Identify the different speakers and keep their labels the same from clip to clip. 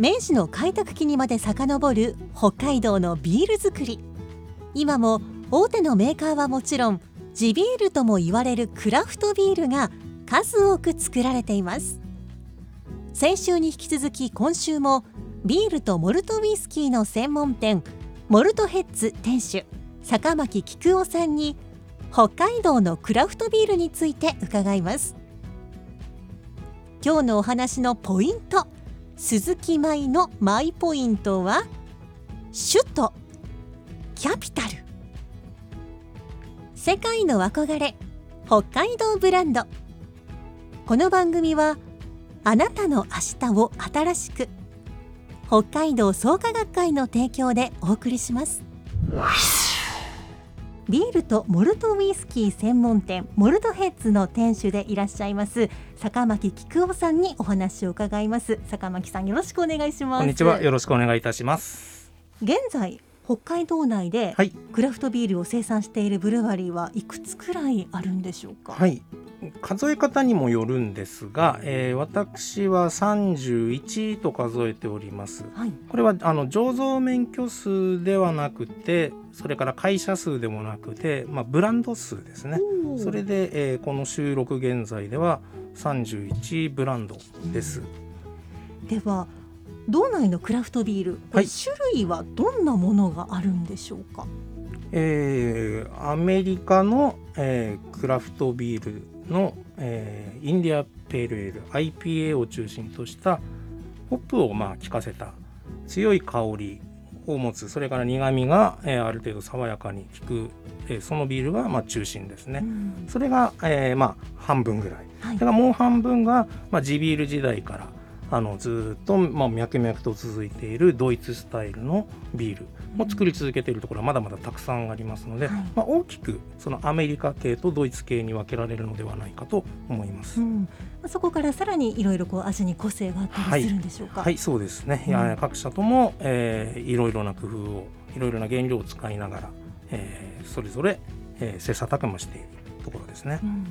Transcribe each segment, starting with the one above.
Speaker 1: 明治の開拓期にまで遡る北海道のビール作り。今も大手のメーカーはもちろん地ビールとも言われるクラフトビールが数多く作られています。先週に引き続き今週もビールとモルトウイスキーの専門店モルトヘッズ店主坂巻菊夫さんに北海道のクラフトビールについて伺います。今日のお話のポイント鈴木舞のマイポイントは首都キャピタル。世界の憧れ北海道ブランド。この番組はあなたの明日を新しく北海道創価学会の提供でお送りします。ビールとモルトウイスキー専門店モルトヘッズの店主でいらっしゃいます坂巻菊夫さんにお話を伺います坂巻さんよろしくお願いします
Speaker 2: こんにちは。よろしくお願いいたします。
Speaker 1: 現在北海道内で
Speaker 2: はい。
Speaker 1: クラフトビールを生産しているブルワリーはいくつくらいあるんでしょうか？
Speaker 2: はい。数え方にもよるんですが、えー私は31と数えております。
Speaker 1: はい
Speaker 2: これはあの醸造免許数ではなくて、それから会社数でもなくて、まあ、ブランド数ですね。それで、えーこの収録現在では31ブランドです。
Speaker 1: では道内のクラフトビール、これ
Speaker 2: はい
Speaker 1: 種類はどんなものがあるんでしょうか？
Speaker 2: えーアメリカの、えークラフトビールの、えーインディアペールエール IPA を中心としたホップをまあ効かせた強い香りを持つそれから苦みが、えーある程度爽やかに効く、えーそのビールがまあ中心ですね。
Speaker 1: うん。
Speaker 2: それが、えーまあ半分ぐらい。
Speaker 1: はい。
Speaker 2: だからもう半分が、まあ、地ビール時代からあのずーっと、まあ、脈々と続いているドイツスタイルのビールを作り続けているところはまだまだたくさんありますので、
Speaker 1: はい
Speaker 2: まあ、大きくそのアメリカ系とドイツ系に分けられるのではないかと思います。
Speaker 1: うん、まあそこからさらにいろいろこう味に個性があったりするんでしょうか？
Speaker 2: はい、そうですね。い
Speaker 1: うん
Speaker 2: や各社とも、えーいろいろな工夫を、いろいろな原料を使いながら、えーそれぞれ、えー切磋琢磨しているところですね
Speaker 1: う。ん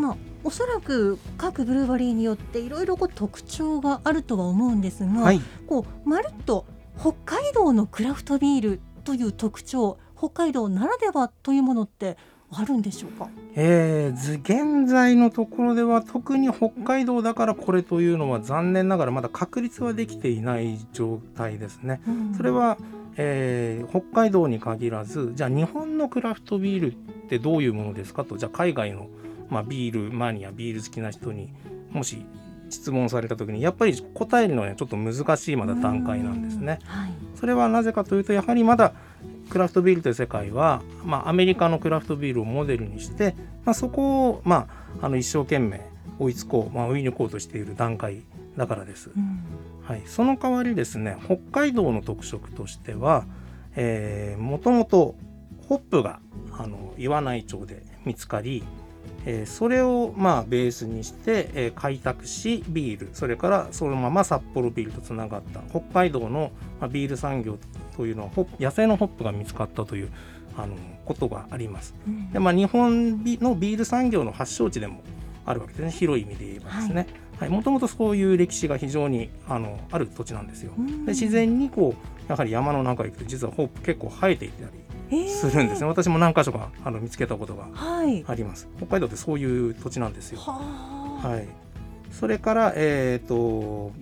Speaker 1: まあおそらく各ブルワリーによっていろいろ特徴があるとは思うんですが、
Speaker 2: はい、
Speaker 1: こうまるっと北海道のクラフトビールという特徴、北海道ならではというものってあるんでしょうか？
Speaker 2: えーず現在のところでは特に北海道だからこれというのは残念ながらまだ確立はできていない状態ですね。
Speaker 1: うん
Speaker 2: それは、えー北海道に限らずじゃあ日本のクラフトビールってどういうものですかとじゃあ海外の、まあ、ビールマニアビール好きな人にもし質問された時にやっぱり答えるのはちょっと難しいまだ段階なんですね。
Speaker 1: うんはい。
Speaker 2: それはなぜかというとやはりまだクラフトビールという世界は、まあ、アメリカのクラフトビールをモデルにして、まあ、そこを、まあ、あの一生懸命追いつこう、まあ、追い抜こうとしている段階だからです。
Speaker 1: うん
Speaker 2: はい、その代わりですね北海道の特色としては、えー、もともとホップがあの岩内町で見つかり、えーそれをまあベースにして、えー開拓しビール。それからそのまま札幌ビールとつながった。北海道の、まあ、ビール産業というのは野生のホップが見つかったというあのことがあります。
Speaker 1: うん。
Speaker 2: でまあ、日本のビール産業の発祥地でもあるわけですね。広い意味で言えばですね。はい、もともとそういう歴史が非常にあのある土地なんですよ。
Speaker 1: うん。
Speaker 2: で自然にこうやはり山の中に行くと実はホープ結構生えていたり
Speaker 1: えー
Speaker 2: するんですね。私も何箇所かあの見つけたことが
Speaker 1: はい。
Speaker 2: あります。北海道ってそういう土地なんですよ。
Speaker 1: は
Speaker 2: い。それからえっ、と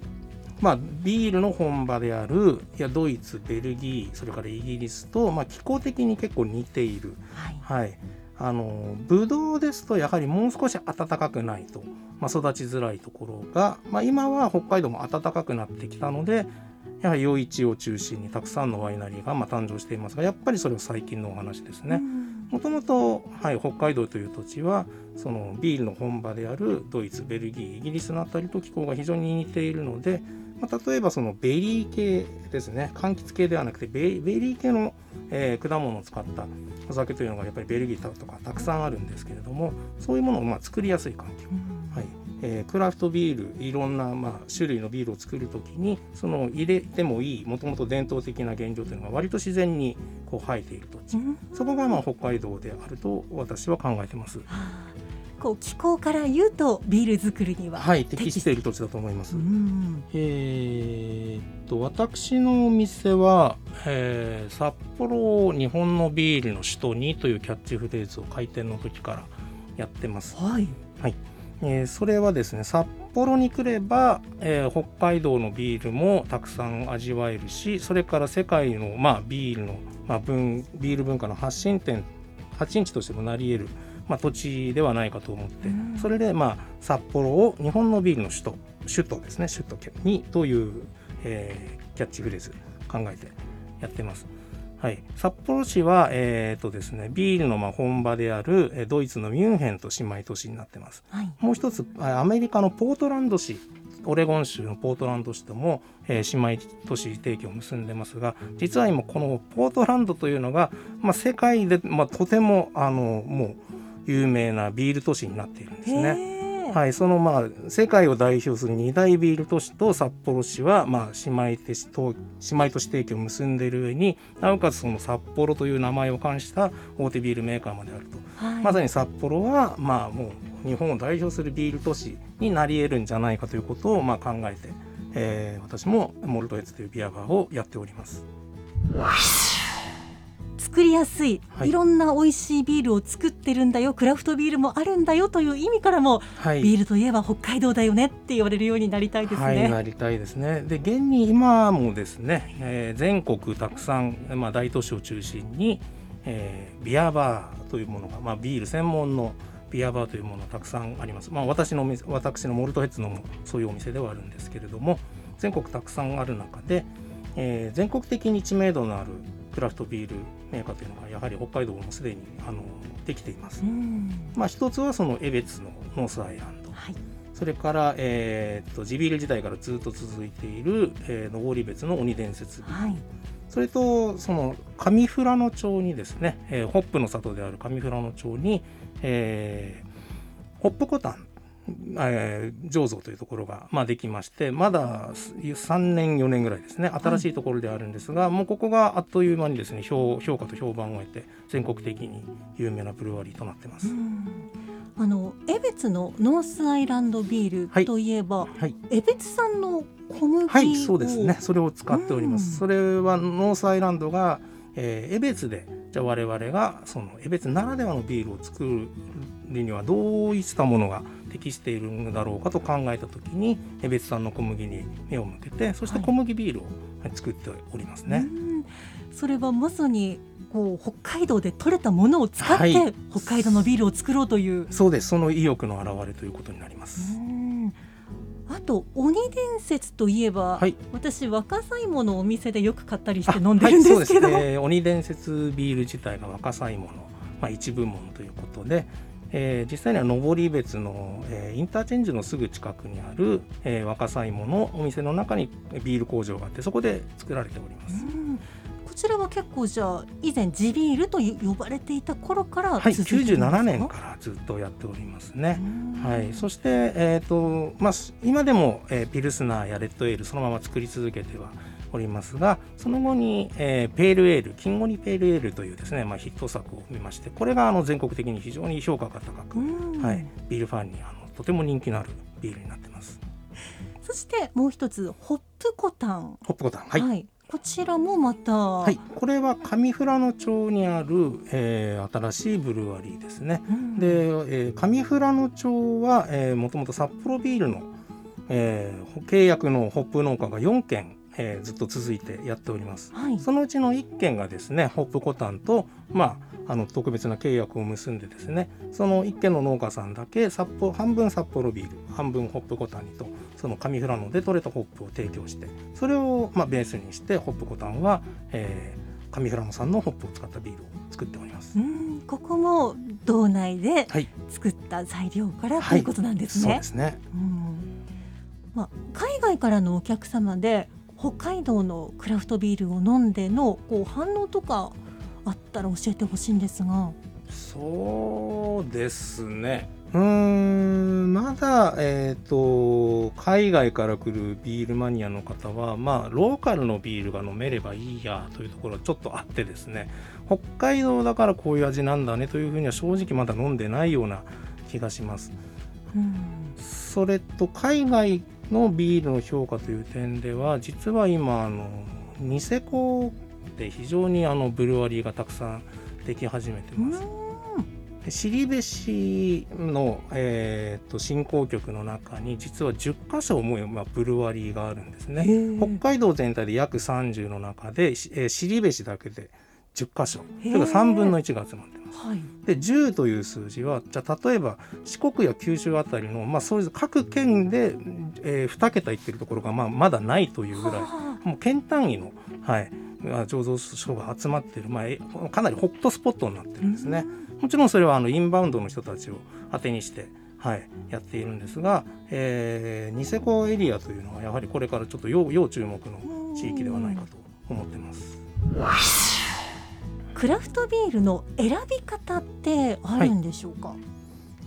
Speaker 2: まあ、ビールの本場であるいやドイツベルギーそれからイギリスと、まあ、気候的に結構似ている、
Speaker 1: はい
Speaker 2: はい、あのブドウですとやはりもう少し暖かくないと、まあ、育ちづらいところが、まあ、今は北海道も暖かくなってきたのでやはり余市を中心にたくさんのワイナリーがまあ誕生していますがやっぱりそれは最近のお話ですね。もともと、はい、北海道という土地はそのビールの本場であるドイツベルギーイギリスのあたりと気候が非常に似ているので、まあ、例えばそのベリー系ですね。柑橘系ではなくてベベリー系の、えー果物を使ったお酒というのがやっぱりベルギーとかたくさんあるんですけれどもそういうものをまあ作りやすい環境、はいえークラフトビールいろんな、まあ、種類のビールを作るときにその入れてもいいもともと伝統的な原料というのが割と自然にこう生えている土地、そこがまあ北海道であると私は考えてます。
Speaker 1: こう気候から言うとビール作りには
Speaker 2: はい、適している土地だと思います。
Speaker 1: うん。
Speaker 2: えーっと私のお店は、えー札幌を日本のビールの首都にというキャッチフレーズを開店の時からやってます。
Speaker 1: はい
Speaker 2: えーそれはですね札幌に来れば、えー北海道のビールもたくさん味わえるしそれから世界の、まあ、ビールの、まあ、文ビール文化の発信点発信地としてもなり得る、まあ、土地ではないかと思って、
Speaker 1: うん
Speaker 2: それで、まあ、札幌を日本のビールの首都首都ですね首都にという、えーキャッチフレーズ考えてやってます。はい、札幌市は、えーとですね、ビールのまあ本場であるえードイツのミュンヘンと姉妹都市になってます。
Speaker 1: はい
Speaker 2: もう一つあアメリカのポートランド市オレゴン州のポートランド市とも、えー姉妹都市提携を結んでますが実は今このポートランドというのが、まあ、世界で、まあ、とてもあのもう有名なビール都市になっているんですね。はい、そのまあ世界を代表する二大ビール都市と札幌市はまあ姉妹都市と姉妹都市提携を結んでいる上になおかつその札幌という名前を冠した大手ビールメーカーまであると
Speaker 1: はい
Speaker 2: まさに札幌はまあもう日本を代表するビール都市になり得るんじゃないかということをまあ考えて、えー私もモルトエツというビアバーをやっております。
Speaker 1: 作りやすい、
Speaker 2: はい
Speaker 1: い、ろんな美味しいビールを作ってるんだよクラフトビールもあるんだよという意味からも、
Speaker 2: はい
Speaker 1: ビールといえば北海道だよねって言われるようになりたいです
Speaker 2: はい、
Speaker 1: ね。
Speaker 2: なりたいですね。で、現に今もですね、えー全国たくさん、まあ、大都市を中心に、えービアバーというものが、まあ、ビール専門のビアバーというものがたくさんあります。まあ、私の私のモルトヘッズのもそういうお店ではあるんですけれども、全国たくさんある中で、えー全国的に知名度のあるクラフトビールメーカーというのがやはり北海道もすでにあのできています
Speaker 1: う。ん
Speaker 2: まあ、一つはその江別のノースアイランド。
Speaker 1: はい
Speaker 2: それから、えーっと地ビール時代からずっと続いている、えー、登別の鬼伝説
Speaker 1: はい
Speaker 2: それとその上富良野町にですね、えーホップの里である上富良野町に、えーホップコタン、えー醸造というところが、まあ、できましてまだ3年4年ぐらいですね新しいところであるんですが、もうここがあっという間にですね評評価と評判を得て全国的に有名なブルワリーとなってます。
Speaker 1: うんあの江別のノースアイランドビール
Speaker 2: はい
Speaker 1: といえば、
Speaker 2: はい
Speaker 1: 江別産の小麦を
Speaker 2: はい、そうですね。それを使っております。
Speaker 1: うん
Speaker 2: それはノースアイランドが、えー、江別で、じゃあ我々がその江別ならではのビールを作るにはどういったものが適しているんだろうかと考えたときに、江別産の小麦に目を向けて、そして
Speaker 1: はい
Speaker 2: 小麦ビールをはい作っておりますね。
Speaker 1: うんそれはまさにこう北海道で採れたものを使って、
Speaker 2: はい
Speaker 1: 北海道のビールを作ろうという。
Speaker 2: そうです。その意欲の表れということになります。
Speaker 1: うんあと鬼伝説といえば、
Speaker 2: はい
Speaker 1: 私若さ芋のお店でよく買ったりして飲んで
Speaker 2: はい、
Speaker 1: るんで
Speaker 2: すす
Speaker 1: けど、
Speaker 2: ね。えー鬼伝説ビール自体が若さ芋の、まあ、一部門ということで、えー実際には登別の、えーインターチェンジのすぐ近くにある、えー若さ芋のお店の中にビール工場があってそこで作られております。
Speaker 1: うんこちらは結構じゃあ以前地ビールと呼ばれていた頃から
Speaker 2: はい、
Speaker 1: 続いてるんですか、
Speaker 2: 97年からずっとやっておりますね。
Speaker 1: うん
Speaker 2: はい、そして、えーとまあ、す今でも、えーピルスナーやレッドエールそのまま作り続けてはおりますがその後に、えーペールエール金ゴニペールエールというですね、まあ、ヒット作を見ましてこれがあの全国的に非常に評価が高く、
Speaker 1: うん。
Speaker 2: はい、ビールファンにあのとても人気のあるビールになってます。
Speaker 1: そしてもう一つホップコタン、
Speaker 2: ホップコタンはい、
Speaker 1: こちらもまた、
Speaker 2: はい、これは上富良野町にある、えー新しいブルワリーですね。
Speaker 1: うん。
Speaker 2: で、えー上富良野町は、えー、もともと札幌ビールのえー契約のホップ農家が4軒、えーずっと続いてやっております。
Speaker 1: はい
Speaker 2: そのうちの1件がですねホップコタンと、まあ、あの特別な契約を結んでですねその1軒の農家さんだけ札幌半分札幌ビール半分ホップコタンにとその上富良野で採れたホップを提供してそれを、まあ、ベースにしてホップコタンは、えー上富良野産のホップを使ったビールを作っております
Speaker 1: う。んここも道内で
Speaker 2: はい、
Speaker 1: 作った材料から
Speaker 2: はい
Speaker 1: ということなんですね
Speaker 2: そうで。すね。
Speaker 1: うんまあ、海外からのお客様で北海道のクラフトビールを飲んでのこう反応とかあったら教えてほしいんですが。
Speaker 2: そうですね。うーんまだ、えー、と海外から来るビールマニアの方は、まあ、ローカルのビールが飲めればいいやというところはちょっとあってですね北海道だからこういう味なんだねというふうには正直まだ飲んでないような気がします。
Speaker 1: うん
Speaker 2: それと海外のビールの評価という点では実は今あのニセコで非常にあのブルワリーがたくさんでき始めてます。尻部市の、えー、と振興局の中に実は10カ所もまあブルワリーがあるんですね。北海道全体で約30の中で、尻部市だけで10カ所。それから3分の1が集まってます。
Speaker 1: はい
Speaker 2: で10という数字はじゃあ例えば四国や九州あたりの、まあ、そういう各県で、えー、2桁いってるところが、まあ、まだないというぐらい
Speaker 1: は
Speaker 2: もう県単位の、はい、まあ醸造所が集まってる、まあえ、かなりホットスポットになって
Speaker 1: あ
Speaker 2: るんですね。もちろんそれはあのインバウンドの人たちを当てにして、はい、やっているんですが、えーニセコエリアというのはやはりこれからちょっと要要注目の地域ではないかと思ってます。
Speaker 1: クラフトビールの選び方ってあるんでしょうか？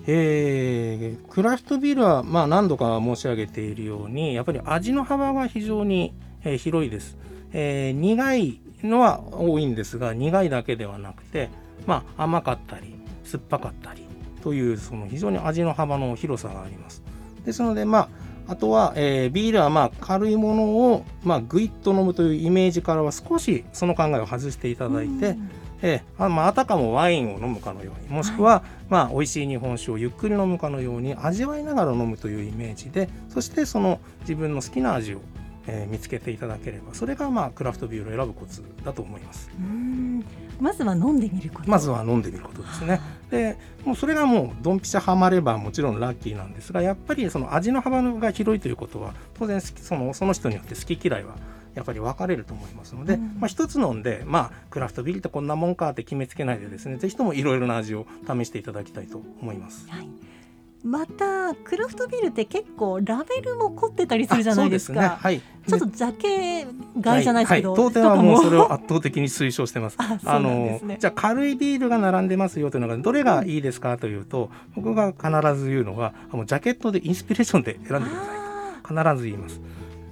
Speaker 2: えークラフトビールは、まあ、何度か申し上げているようにやっぱり味の幅が非常に、えー広いです、えー苦いのは多いんですが苦いだけではなくて、まあ、甘かったり酸っぱかったりというその非常に味の幅の広さがあります。ですのでまああとは、えービールはまあ軽いものを、まあ、ぐいっと飲むというイメージからは少しその考えを外していただいて、
Speaker 1: うん
Speaker 2: ええあまあ、あたかもワインを飲むかのようにもしくは、まあ、美味しい日本酒をゆっくり飲むかのように味わいながら飲むというイメージでそしてその自分の好きな味を、えー見つけていただければそれが、まあ、クラフトビールを選ぶコツだと思います。
Speaker 1: うん。まずは飲んでみること。
Speaker 2: まずは飲んでみることですね。でもうそれがもうドンピシャハマればもちろんラッキーなんですがやっぱりその味の幅が広いということは当然好きそのその人によって好き嫌いはやっぱり分かれると思いますので、
Speaker 1: うん
Speaker 2: まあ、一つ飲んで、まあ、クラフトビールってこんなもんかって決めつけないでですねぜひともいろいろな味を試していただきたいと思います。
Speaker 1: はい。またクラフトビールって結構ラベルも凝ってたりするじゃないですか。
Speaker 2: すねはい
Speaker 1: ちょっとジャケ買いじゃないですけど、
Speaker 2: はいはい当店はもうそれを圧倒的に推奨してます。
Speaker 1: あそうなんですね
Speaker 2: のじゃあ軽いビールが並んでますよというのがどれがいいですかというと僕が必ず言うのはあのジャケットでインスピレーションで選んでください
Speaker 1: あ
Speaker 2: 必ず言います。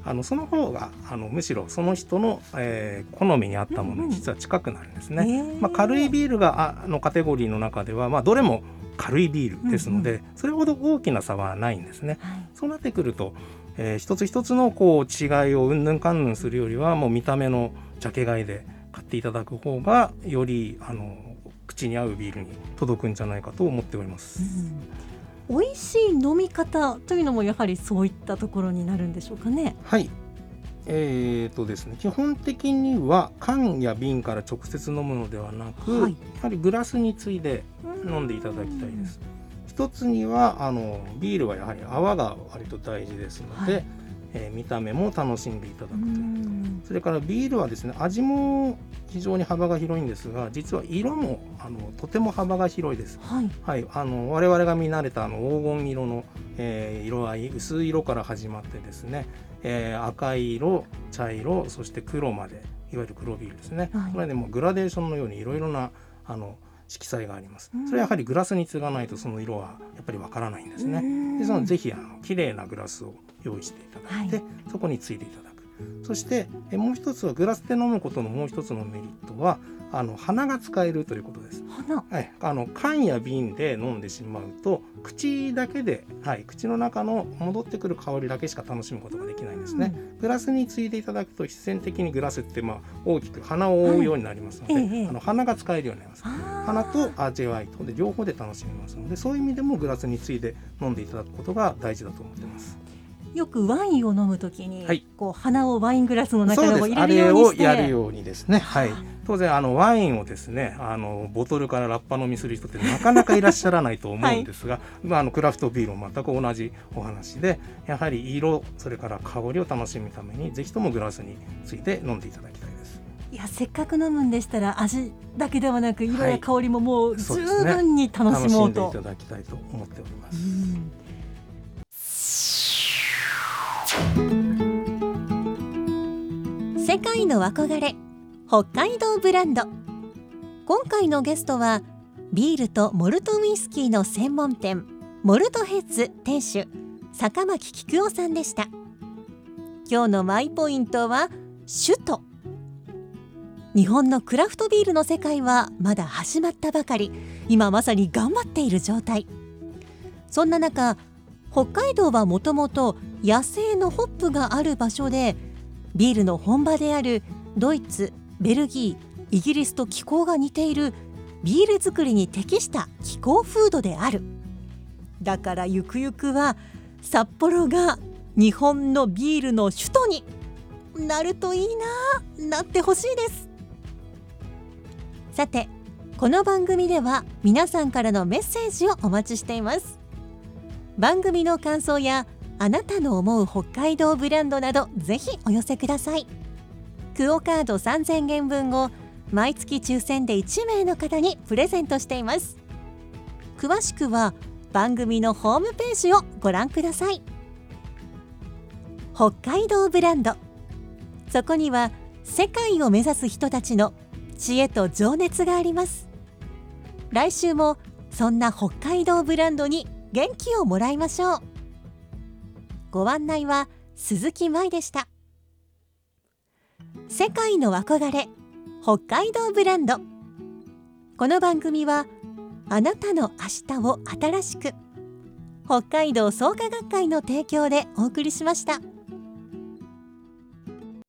Speaker 2: あのその方があのむしろその人の、えー好みに合ったもの
Speaker 1: うんうん
Speaker 2: に実は近くなるんですね。
Speaker 1: ーへー
Speaker 2: まあ、軽いビールがあのカテゴリーの中では、まあ、どれも軽いビールですので、それほど大きな差はないんですね。
Speaker 1: はい
Speaker 2: そうなってくると、えー一つ一つのこう違いをうんぬんかんぬんするよりはもう見た目のジャケ買いで買っていただく方がよりあの口に合うビールに届くんじゃないかと思っております。
Speaker 1: うん美味しい飲み方というのもやはりそういったところになるんでしょうかね。
Speaker 2: はいえーとですね、基本的には缶や瓶から直接飲むのではなく、
Speaker 1: はい
Speaker 2: やはりグラスについで飲んでいただきたいです。一つにはあのビールはやはり泡が割と大事ですので、
Speaker 1: はい
Speaker 2: えー見た目も楽しんでいただく
Speaker 1: う
Speaker 2: というそれからビールはですね味も非常に幅が広いんですが実は色もあのとても幅が広いです。
Speaker 1: はい。
Speaker 2: はい、あの我々が見慣れたあの黄金色の、えー色合い薄い色から始まってですね、えー赤い色茶色そして黒までいわゆる黒ビールですね、
Speaker 1: はい。
Speaker 2: これでもうグラデーションのようにいろいろなあの色彩があります。
Speaker 1: うん。
Speaker 2: それはやはりグラスに継がないとその色はやっぱりわからないんですね。ですのでぜひあの綺麗なグラスを用意していただいて、
Speaker 1: はい。
Speaker 2: そこについていただく。そしてえもう一つはグラスで飲むことのもう一つのメリットはあの鼻が使えるということです。
Speaker 1: 花。
Speaker 2: はい、あの缶や瓶で飲んでしまうと口だけで、はい、口の中の戻ってくる香りだけしか楽しむことができないんですね。グラスについていただくと必然的にグラスってまあ大きく鼻を覆うようになりますので、
Speaker 1: はいええ
Speaker 2: あの鼻が使えるようになります。鼻と味わいとで両方で楽しめますのでそういう意味でもグラスについで飲んでいただくことが大事だと思ってます。
Speaker 1: よくワインを飲むときに、
Speaker 2: はい。
Speaker 1: こう鼻をワイングラスの中
Speaker 2: そう
Speaker 1: でも入
Speaker 2: れ
Speaker 1: れるようにして
Speaker 2: をやるようにですね。はい。当然あのワインをですねあのボトルからラッパ飲みする人ってなかなかいらっしゃらないと思うんですが、まあ、あのクラフトビールも全く同じお話でやはり色それから香りを楽しむためにぜひともグラスについて飲んでいただきたいです。
Speaker 1: いやせっかく飲むんでしたら味だけではなく色
Speaker 2: はい。
Speaker 1: や香りももう十分に楽し
Speaker 2: 楽し
Speaker 1: もうんと。
Speaker 2: でいただきたいと思っております。
Speaker 1: 世界の憧れ北海道ブランド。今回のゲストはビールとモルトウイスキーの専門店モルトヘッズ店主坂巻菊夫さんでした。今日のマイポイントは首都。日本のクラフトビールの世界はまだ始まったばかり。今まさに頑張っている状態。そんな中北海道はもともと野生のホップがある場所でビールの本場であるドイツベルギーイギリスと気候が似ているビール作りに適した気候風土である。だからゆくゆくは札幌が日本のビールの首都になるといいななってほしいです。さてこの番組では皆さんからのメッセージをお待ちしています。番組の感想やあなたの思う北海道ブランドなどぜひお寄せください。クオカード3000元分を毎月抽選で1名の方にプレゼントしています。詳しくは番組のホームページをご覧ください。北海道ブランド。そこには世界を目指す人たちの知恵と情熱があります。来週もそんな北海道ブランドに元気をもらいましょう。ご案内は鈴木舞でした世界の憧れ北海道ブランドこの番組はあなたの明日を新しく北海道創価学会の提供でお送りしました。